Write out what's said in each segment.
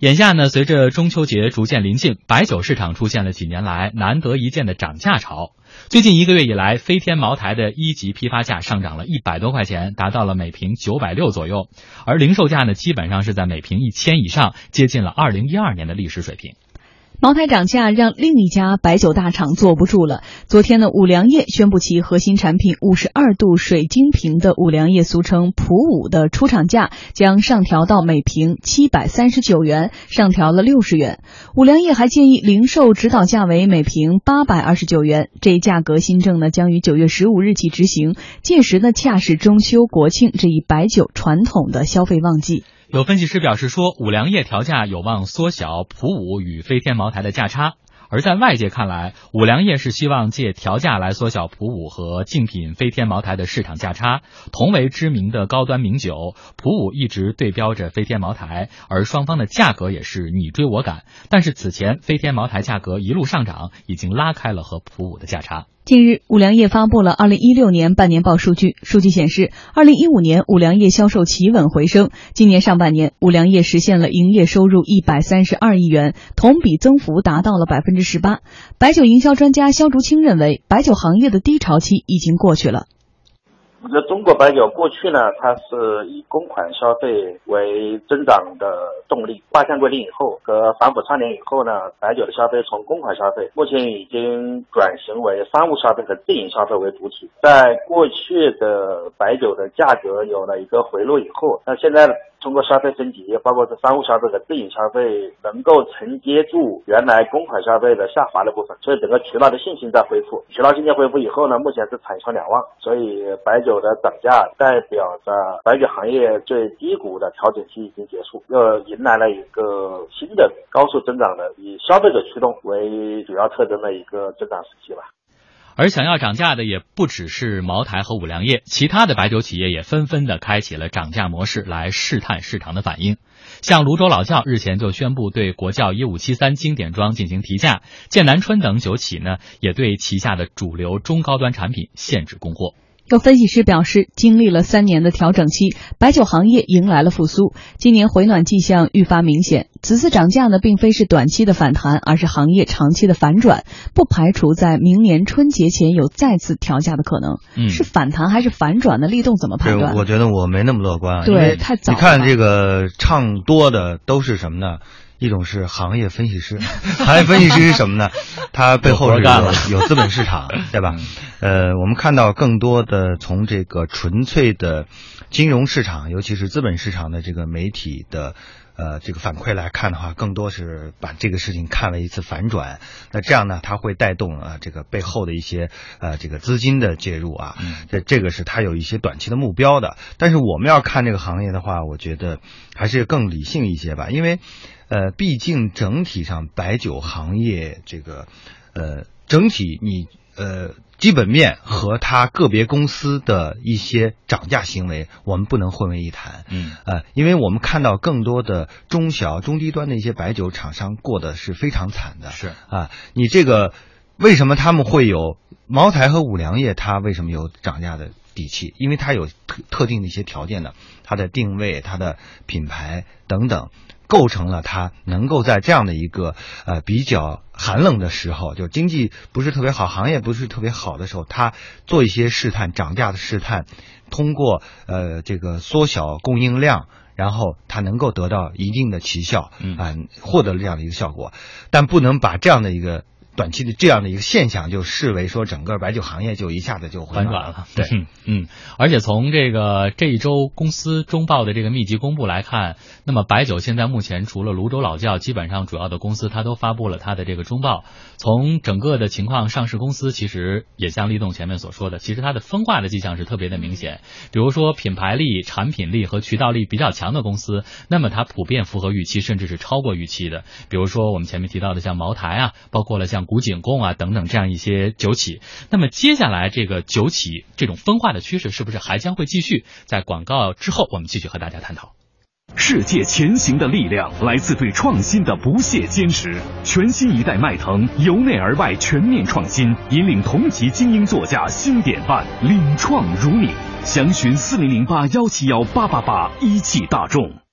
眼下呢，随着中秋节逐渐临近，白酒市场出现了几年来难得一见的涨价潮。最近一个月以来，飞天茅台的一级批发价上涨了一百多块钱，达到了每瓶九百六左右，而零售价呢，基本上是在每瓶一千以上，接近了二零一二年的历史水平。茅台涨价让另一家白酒大厂坐不住了。昨天呢，五粮液宣布其核心产品五十二度水晶瓶的五粮液，俗称普五的出厂价将上调到每瓶七百三十九元，上调了六十元。五粮液还建议零售指导价为每瓶八百二十九元。这一价格新政呢，将于九月十五日起执行，届时呢，恰是中秋国庆这一白酒传统的消费旺季。有分析师表示说，五粮液调价有望缩小普五与飞天茅台的价差。而在外界看来，五粮液是希望借调价来缩小普五和竞品飞天茅台的市场价差。同为知名的高端名酒，普五一直对标着飞天茅台，而双方的价格也是你追我赶。但是此前飞天茅台价格一路上涨，已经拉开了和普五的价差。近日，五粮液发布了二零一六年半年报数据。数据显示，二零一五年五粮液销售企稳回升。今年上半年，五粮液实现了营业收入一百三十二亿元，同比增幅达到了百分之十八。白酒营销专家肖竹清认为，白酒行业的低潮期已经过去了。那中国白酒过去呢，它是以公款消费为增长的动力。八项规定以后和反腐倡廉以后呢，白酒的消费从公款消费目前已经转型为商务消费和自营消费为主体。在过去的白酒的价格有了一个回落以后，那现在。通过消费升级，包括是商务消费和自营消费，能够承接住原来公款消费的下滑的部分，所以整个渠道的信心在恢复。渠道信心恢复以后呢，目前是产销两旺，所以白酒的涨价代表着白酒行业最低谷的调整期已经结束，又迎来了一个新的高速增长的以消费者驱动为主要特征的一个增长时期吧。而想要涨价的也不只是茅台和五粮液，其他的白酒企业也纷纷的开启了涨价模式来试探市场的反应。像泸州老窖日前就宣布对国窖一五七三经典装进行提价，剑南春等酒企呢也对旗下的主流中高端产品限制供货。有分析师表示，经历了三年的调整期，白酒行业迎来了复苏，今年回暖迹象愈发明显。此次涨价呢，并非是短期的反弹，而是行业长期的反转，不排除在明年春节前有再次调价的可能。嗯，是反弹还是反转的？立栋怎么判断？我觉得我没那么乐观，对，太早。你看这个唱多的都是什么呢？一种是行业分析师，行业分析师是什么呢？他背后是有有资本市场，对吧？呃，我们看到更多的从这个纯粹的金融市场，尤其是资本市场的这个媒体的呃这个反馈来看的话，更多是把这个事情看了一次反转。那这样呢，它会带动啊这个背后的一些呃这个资金的介入啊，这这个是它有一些短期的目标的。但是我们要看这个行业的话，我觉得还是更理性一些吧，因为。呃，毕竟整体上白酒行业这个，呃，整体你呃基本面和它个别公司的一些涨价行为，我们不能混为一谈。嗯，呃，因为我们看到更多的中小、中低端的一些白酒厂商过得是非常惨的。是啊，你这个为什么他们会有茅台和五粮液？它为什么有涨价的底气？因为它有特特定的一些条件的，它的定位、它的品牌等等。构成了它能够在这样的一个呃比较寒冷的时候，就经济不是特别好，行业不是特别好的时候，它做一些试探涨价的试探，通过呃这个缩小供应量，然后它能够得到一定的奇效，嗯，获得了这样的一个效果，但不能把这样的一个。短期的这样的一个现象，就视为说整个白酒行业就一下子就反转了。对，嗯，而且从这个这一周公司中报的这个密集公布来看，那么白酒现在目前除了泸州老窖，基本上主要的公司它都发布了它的这个中报。从整个的情况，上市公司其实也像立栋前面所说的，其实它的分化的迹象是特别的明显。比如说品牌力、产品力和渠道力比较强的公司，那么它普遍符合预期，甚至是超过预期的。比如说我们前面提到的像茅台啊，包括了古井贡啊等等这样一些酒企，那么接下来这个酒企这种分化的趋势是不是还将会继续？在广告之后，我们继续和大家探讨。世界前行的力量来自对创新的不懈坚持。全新一代迈腾由内而外全面创新，引领同级精英座驾新典范，领创如你。详询四零零八幺七幺八八八，一汽大众。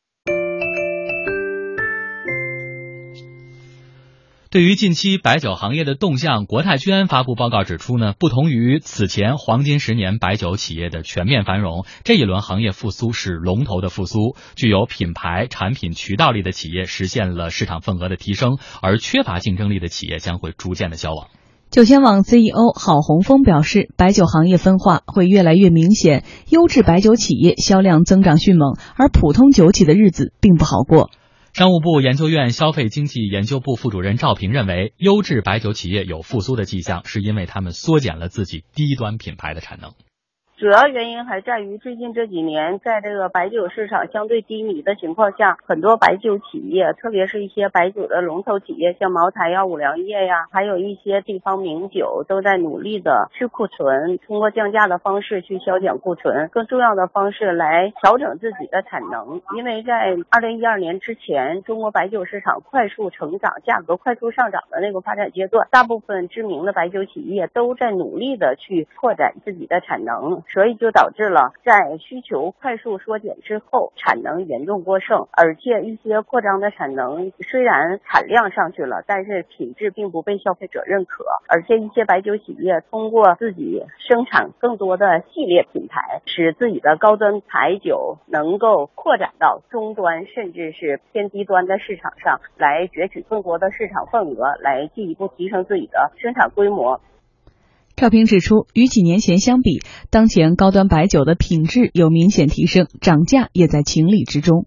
对于近期白酒行业的动向，国泰君安发布报告指出呢，不同于此前黄金十年白酒企业的全面繁荣，这一轮行业复苏是龙头的复苏，具有品牌、产品、渠道力的企业实现了市场份额的提升，而缺乏竞争力的企业将会逐渐的消亡。酒仙网 CEO 郝洪峰表示，白酒行业分化会越来越明显，优质白酒企业销量增长迅猛，而普通酒企的日子并不好过。商务部研究院消费经济研究部副主任赵平认为，优质白酒企业有复苏的迹象，是因为他们缩减了自己低端品牌的产能。主要原因还在于最近这几年，在这个白酒市场相对低迷的情况下，很多白酒企业，特别是一些白酒的龙头企业，像茅台呀、五粮液呀，还有一些地方名酒，都在努力的去库存，通过降价的方式去消减库存，更重要的方式来调整自己的产能。因为在二零一二年之前，中国白酒市场快速成长、价格快速上涨的那个发展阶段，大部分知名的白酒企业都在努力的去扩展自己的产能。所以就导致了在需求快速缩减之后，产能严重过剩，而且一些扩张的产能虽然产量上去了，但是品质并不被消费者认可，而且一些白酒企业通过自己生产更多的系列品牌，使自己的高端白酒能够扩展到中端甚至是偏低端的市场上来，攫取更多的市场份额，来进一步提升自己的生产规模。赵平指出，与几年前相比，当前高端白酒的品质有明显提升，涨价也在情理之中。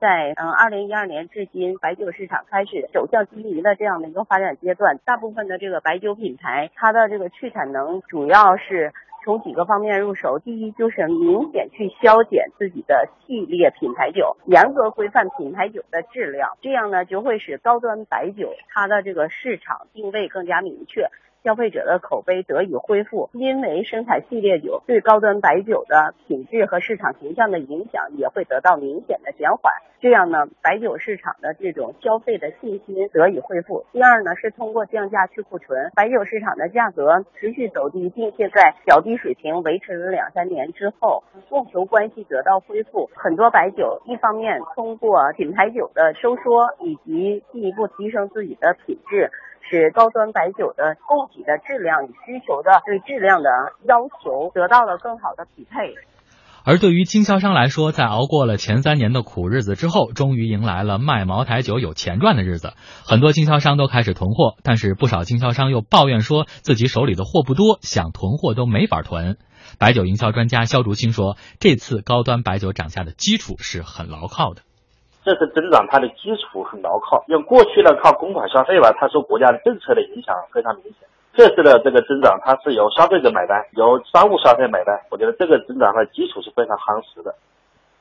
在嗯，二零一二年至今，白酒市场开始走向低迷的这样的一个发展阶段，大部分的这个白酒品牌，它的这个去产能主要是从几个方面入手。第一，就是明显去削减自己的系列品牌酒，严格规范品牌酒的质量，这样呢，就会使高端白酒它的这个市场定位更加明确。消费者的口碑得以恢复，因为生产系列酒对高端白酒的品质和市场形象的影响也会得到明显的减缓。这样呢，白酒市场的这种消费的信心得以恢复。第二呢，是通过降价去库存，白酒市场的价格持续走低，并且在较低水平维持了两三年之后，供求关系得到恢复。很多白酒一方面通过品牌酒的收缩，以及进一步提升自己的品质。使高端白酒的供给的质量与需求的对质量的要求得到了更好的匹配。而对于经销商来说，在熬过了前三年的苦日子之后，终于迎来了卖茅台酒有钱赚的日子。很多经销商都开始囤货，但是不少经销商又抱怨说自己手里的货不多，想囤货都没法囤。白酒营销专家肖竹青说，这次高端白酒涨价的基础是很牢靠的。这次增长它的基础很牢靠，因为过去呢靠公款消费吧，它受国家的政策的影响非常明显。这次的这个增长，它是由消费者买单，由商务消费买单。我觉得这个增长的基础是非常夯实的。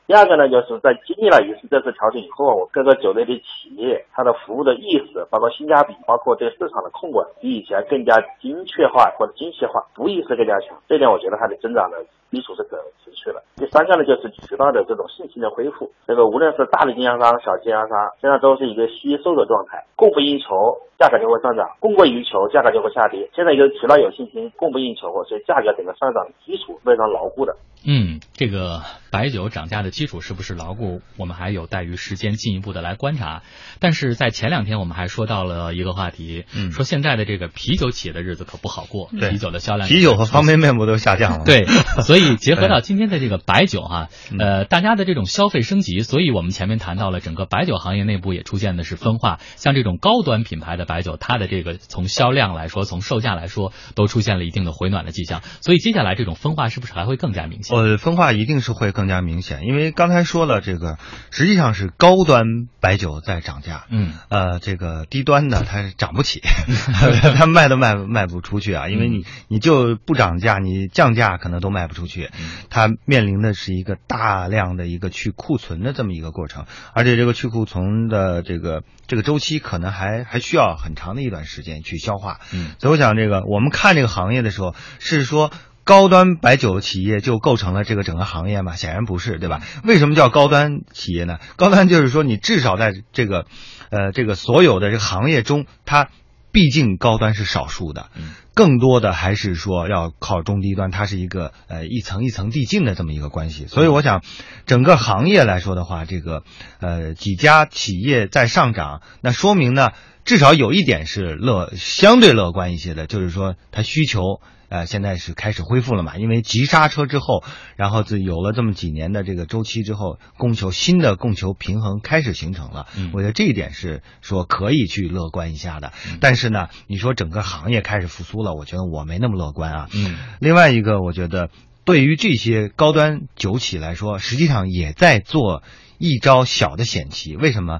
第二个呢，就是在经历了一次这次调整以后，各个酒类的企业，它的服务的意识，包括性价比，包括对市场的控管，比以前更加精确化或者精细化，服务意识更加强。这点我觉得它的增长的基础是可持续的。第三个呢，就是渠道的这种信心的恢复。这个无论是大的经销商、小经销商，现在都是一个吸收的状态，供不应求，价格就会上涨；供过于求，价格就会下跌。现在有渠道有信心，供不应求，所以价格整个上涨的基础非常牢固的。嗯，这个白酒涨价的基础是不是牢固？我们还有待于时间进一步的来观察。但是在前两天，我们还说到了一个话题，嗯，说现在的这个啤酒企业的日子可不好过，啤酒的销量，啤酒和方便面不都下降了？对，所以 结合到今天的这个白酒哈，呃，大家的这种消费升级，所以我们前面谈到了整个白酒行业内部也出现的是分化，像这种高端品牌的白酒，它的这个从销量来说，从售价来说，都出现了一定的回暖的迹象。所以接下来这种分化是不是还会更加明显？呃，分化一定是会更加明显，因为刚才说了，这个实际上是高端白酒在涨价，嗯，呃，这个低端的它涨不起 它卖都卖卖不出去啊，因为你你就不涨价，你降价可能都卖不出去，它面临的是一个大量的一个去库存的这么一个过程，而且这个去库存的这个这个周期可能还还需要很长的一段时间去消化，嗯，所以我想这个我们看这个行业的时候是说。高端白酒企业就构成了这个整个行业吗？显然不是，对吧？为什么叫高端企业呢？高端就是说，你至少在这个，呃，这个所有的这个行业中，它毕竟高端是少数的，更多的还是说要靠中低端，它是一个呃一层一层递进的这么一个关系。所以我想，整个行业来说的话，这个呃几家企业在上涨，那说明呢，至少有一点是乐相对乐观一些的，就是说它需求。呃，现在是开始恢复了嘛？因为急刹车之后，然后就有了这么几年的这个周期之后，供求新的供求平衡开始形成了。嗯，我觉得这一点是说可以去乐观一下的。但是呢，你说整个行业开始复苏了，我觉得我没那么乐观啊。嗯，另外一个，我觉得对于这些高端酒企来说，实际上也在做一招小的险棋。为什么？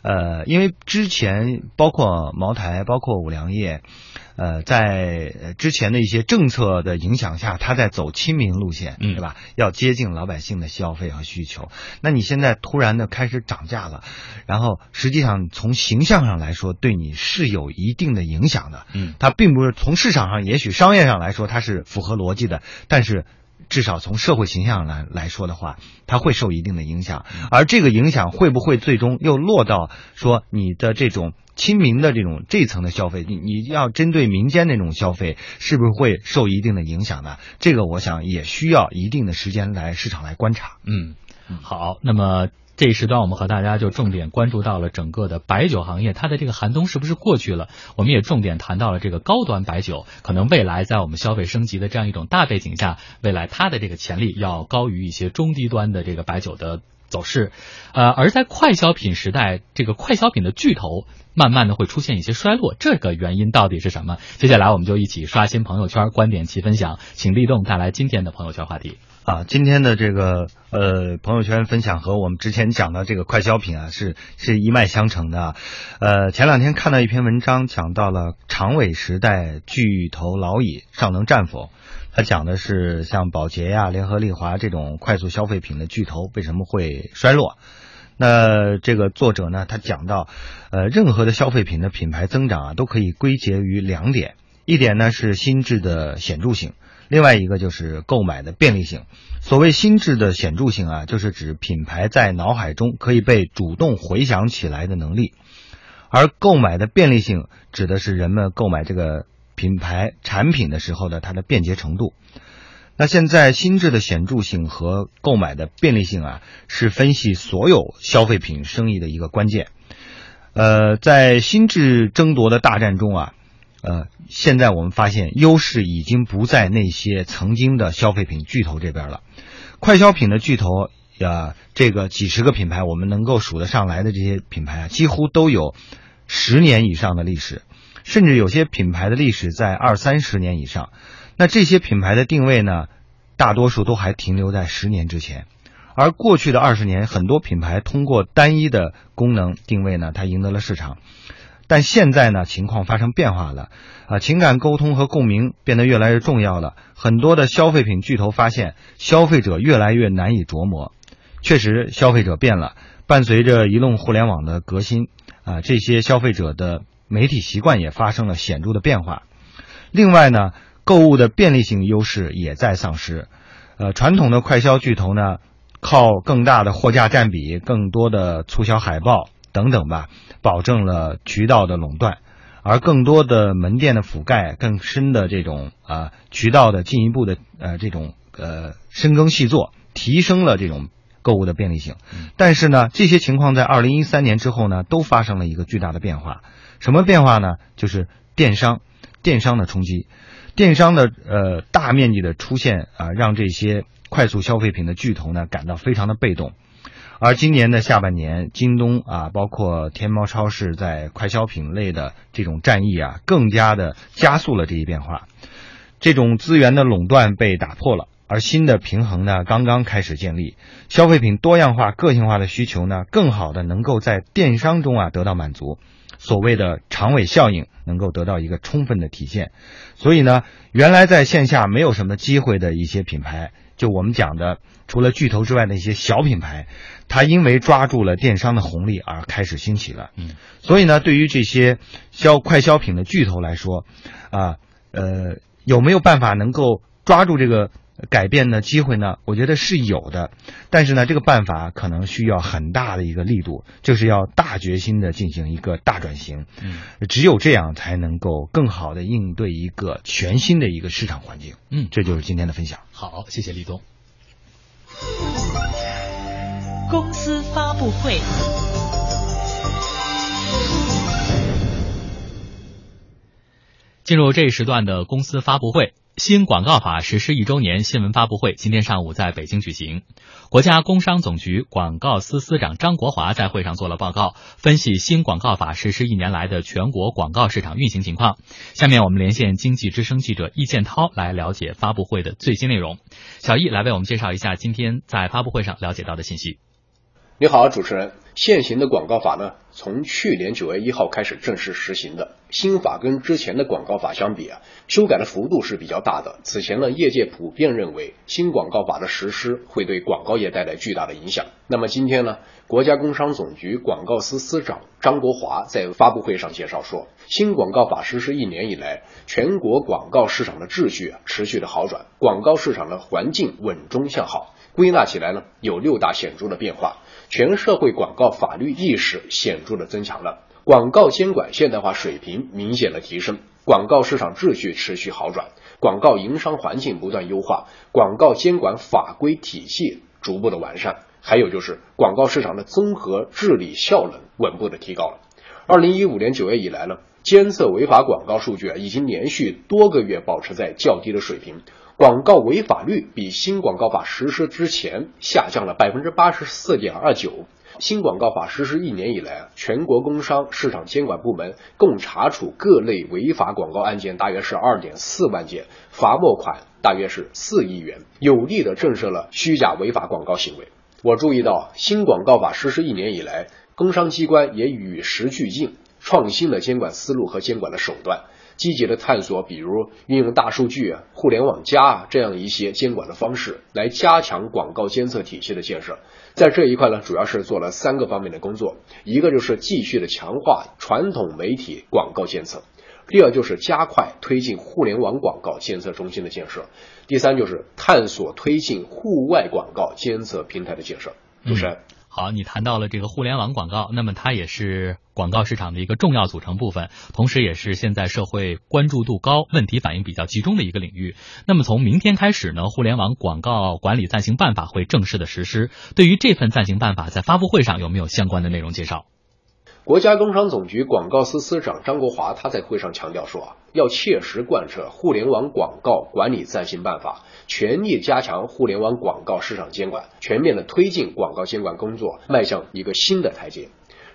呃，因为之前包括茅台，包括五粮液。呃，在之前的一些政策的影响下，他在走亲民路线，对吧？要接近老百姓的消费和需求。那你现在突然的开始涨价了，然后实际上从形象上来说，对你是有一定的影响的。嗯，它并不是从市场上，也许商业上来说它是符合逻辑的，但是。至少从社会形象来来说的话，它会受一定的影响，而这个影响会不会最终又落到说你的这种亲民的这种这层的消费？你你要针对民间那种消费，是不是会受一定的影响呢？这个我想也需要一定的时间来市场来观察。嗯，好，那么。这一时段，我们和大家就重点关注到了整个的白酒行业，它的这个寒冬是不是过去了？我们也重点谈到了这个高端白酒，可能未来在我们消费升级的这样一种大背景下，未来它的这个潜力要高于一些中低端的这个白酒的走势。呃，而在快消品时代，这个快消品的巨头慢慢的会出现一些衰落，这个原因到底是什么？接下来我们就一起刷新朋友圈，观点齐分享，请立栋带来今天的朋友圈话题。啊，今天的这个呃朋友圈分享和我们之前讲的这个快消品啊是是一脉相承的，呃前两天看到一篇文章讲到了长尾时代巨头老矣尚能战否？他讲的是像宝洁呀、联合利华这种快速消费品的巨头为什么会衰落？那这个作者呢，他讲到，呃任何的消费品的品牌增长啊都可以归结于两点，一点呢是心智的显著性。另外一个就是购买的便利性。所谓心智的显著性啊，就是指品牌在脑海中可以被主动回想起来的能力；而购买的便利性，指的是人们购买这个品牌产品的时候的它的便捷程度。那现在心智的显著性和购买的便利性啊，是分析所有消费品生意的一个关键。呃，在心智争夺的大战中啊。呃，现在我们发现优势已经不在那些曾经的消费品巨头这边了。快消品的巨头呀，这个几十个品牌，我们能够数得上来的这些品牌啊，几乎都有十年以上的历史，甚至有些品牌的历史在二三十年以上。那这些品牌的定位呢，大多数都还停留在十年之前。而过去的二十年，很多品牌通过单一的功能定位呢，它赢得了市场。但现在呢，情况发生变化了，啊，情感沟通和共鸣变得越来越重要了。很多的消费品巨头发现，消费者越来越难以琢磨。确实，消费者变了，伴随着移动互联网的革新，啊，这些消费者的媒体习惯也发生了显著的变化。另外呢，购物的便利性优势也在丧失。呃，传统的快消巨头呢，靠更大的货架占比、更多的促销海报。等等吧，保证了渠道的垄断，而更多的门店的覆盖、更深的这种啊渠道的进一步的呃这种呃深耕细作，提升了这种购物的便利性。但是呢，这些情况在二零一三年之后呢，都发生了一个巨大的变化。什么变化呢？就是电商，电商的冲击，电商的呃大面积的出现啊，让这些快速消费品的巨头呢感到非常的被动。而今年的下半年，京东啊，包括天猫超市在快消品类的这种战役啊，更加的加速了这一变化。这种资源的垄断被打破了，而新的平衡呢，刚刚开始建立。消费品多样化、个性化的需求呢，更好的能够在电商中啊得到满足。所谓的长尾效应能够得到一个充分的体现。所以呢，原来在线下没有什么机会的一些品牌。就我们讲的，除了巨头之外的一些小品牌，它因为抓住了电商的红利而开始兴起了。嗯，所以呢，对于这些消快消品的巨头来说，啊，呃，有没有办法能够抓住这个改变的机会呢？我觉得是有的，但是呢，这个办法可能需要很大的一个力度，就是要大决心的进行一个大转型。嗯，只有这样才能够更好的应对一个全新的一个市场环境。嗯，这就是今天的分享。好，谢谢李东。公司发布会。进入这一时段的公司发布会，新广告法实施一周年新闻发布会今天上午在北京举行。国家工商总局广告司司长张国华在会上做了报告，分析新广告法实施一年来的全国广告市场运行情况。下面我们连线经济之声记者易建涛来了解发布会的最新内容。小易来为我们介绍一下今天在发布会上了解到的信息。你好，主持人。现行的广告法呢，从去年九月一号开始正式实行的。新法跟之前的广告法相比啊，修改的幅度是比较大的。此前呢，业界普遍认为新广告法的实施会对广告业带来巨大的影响。那么今天呢，国家工商总局广告司司长张国华在发布会上介绍说，新广告法实施一年以来，全国广告市场的秩序持续的好转，广告市场的环境稳中向好。归纳起来呢，有六大显著的变化。全社会广告法律意识显著的增强了，广告监管现代化水平明显的提升，广告市场秩序持续好转，广告营商环境不断优化，广告监管法规体系逐步的完善，还有就是广告市场的综合治理效能稳步的提高了。二零一五年九月以来呢，监测违法广告数据啊已经连续多个月保持在较低的水平。广告违法率比新广告法实施之前下降了百分之八十四点二九。新广告法实施一年以来啊，全国工商市场监管部门共查处各类违法广告案件大约是二点四万件，罚没款大约是四亿元，有力的震慑了虚假违法广告行为。我注意到，新广告法实施一年以来，工商机关也与时俱进，创新了监管思路和监管的手段。积极的探索，比如运用大数据啊、互联网加啊这样一些监管的方式，来加强广告监测体系的建设。在这一块呢，主要是做了三个方面的工作：一个就是继续的强化传统媒体广告监测；第二就是加快推进互联网广告监测中心的建设；第三就是探索推进户外广告监测平台的建设。主持人。好，你谈到了这个互联网广告，那么它也是广告市场的一个重要组成部分，同时也是现在社会关注度高、问题反应比较集中的一个领域。那么从明天开始呢，互联网广告管理暂行办法会正式的实施。对于这份暂行办法，在发布会上有没有相关的内容介绍？国家工商总局广告司司长张国华他在会上强调说啊，要切实贯彻互联网广告管理暂行办法，全力加强互联网广告市场监管，全面的推进广告监管工作迈向一个新的台阶。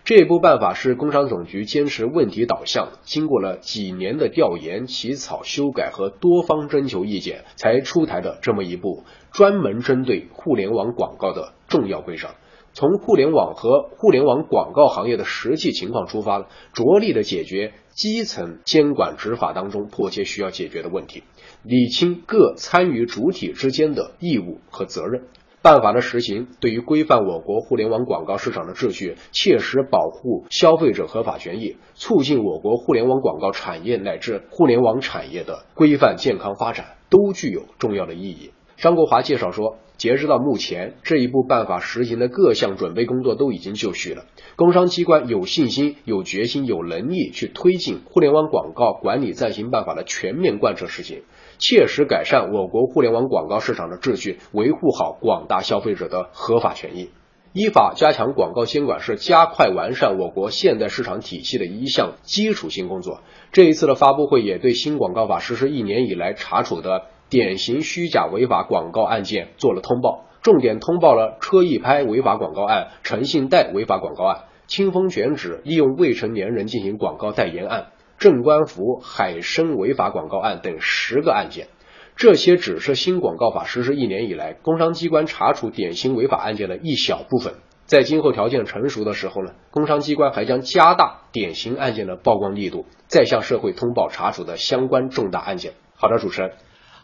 这部办法是工商总局坚持问题导向，经过了几年的调研、起草、修改和多方征求意见才出台的这么一部专门针对互联网广告的重要规章。从互联网和互联网广告行业的实际情况出发，着力的解决基层监管执法当中迫切需要解决的问题，理清各参与主体之间的义务和责任。办法的实行，对于规范我国互联网广告市场的秩序，切实保护消费者合法权益，促进我国互联网广告产业乃至互联网产业的规范健康发展，都具有重要的意义。张国华介绍说。截止到目前，这一部办法实行的各项准备工作都已经就绪了。工商机关有信心、有决心、有能力去推进互联网广告管理暂行办法的全面贯彻实行，切实改善我国互联网广告市场的秩序，维护好广大消费者的合法权益。依法加强广告监管是加快完善我国现代市场体系的一项基础性工作。这一次的发布会也对新广告法实施一年以来查处的。典型虚假违法广告案件做了通报，重点通报了车易拍违法广告案、诚信贷违法广告案、清风卷纸利用未成年人进行广告代言案、正官福、海参违法广告案等十个案件。这些只是新广告法实施一年以来工商机关查处典型违法案件的一小部分。在今后条件成熟的时候呢，工商机关还将加大典型案件的曝光力度，再向社会通报查处的相关重大案件。好的，主持人。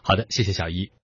好的，谢谢小一。